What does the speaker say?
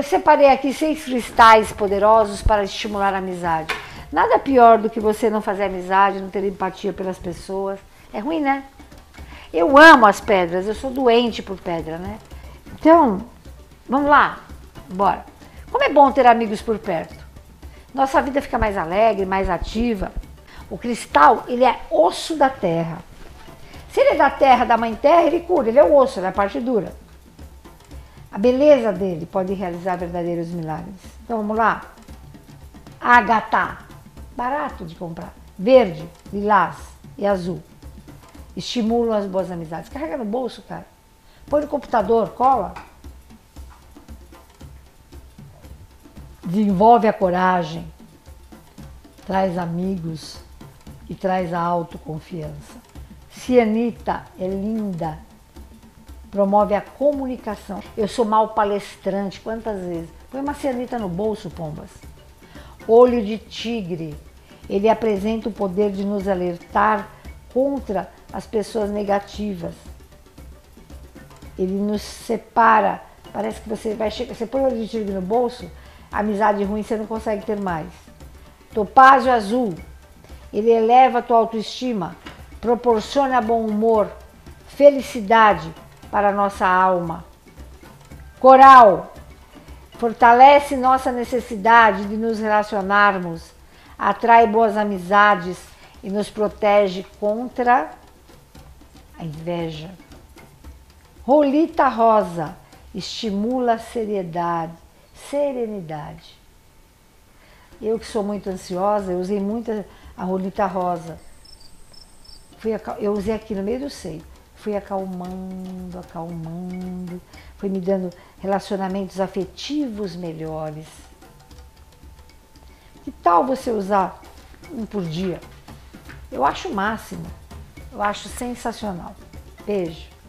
eu separei aqui seis cristais poderosos para estimular a amizade. Nada pior do que você não fazer amizade, não ter empatia pelas pessoas. É ruim, né? Eu amo as pedras, eu sou doente por pedra, né? Então, vamos lá, bora. Como é bom ter amigos por perto. Nossa vida fica mais alegre, mais ativa. O cristal, ele é osso da terra. Se ele é da terra, da mãe terra, ele cura, ele é o osso, ele é a parte dura. A beleza dele pode realizar verdadeiros milagres. Então vamos lá. Agatha, barato de comprar. Verde, lilás e azul. Estimulam as boas amizades. Carrega no bolso, cara. Põe no computador, cola. Desenvolve a coragem. Traz amigos e traz a autoconfiança. Cianita é linda, promove a comunicação. Eu sou mal palestrante, quantas vezes? Põe uma cianita no bolso, pombas. Olho de tigre, ele apresenta o poder de nos alertar contra as pessoas negativas. Ele nos separa. Parece que você vai chegar, você põe o olho de tigre no bolso, amizade ruim você não consegue ter mais. Topázio azul, ele eleva a tua autoestima, proporciona bom humor, felicidade, para nossa alma. Coral fortalece nossa necessidade de nos relacionarmos, atrai boas amizades e nos protege contra a inveja. Rolita rosa estimula a seriedade, serenidade. Eu que sou muito ansiosa, eu usei muito a rolita rosa. eu usei aqui no meio do seio fui acalmando, acalmando, foi me dando relacionamentos afetivos melhores. Que tal você usar um por dia? Eu acho o máximo, eu acho sensacional. Beijo.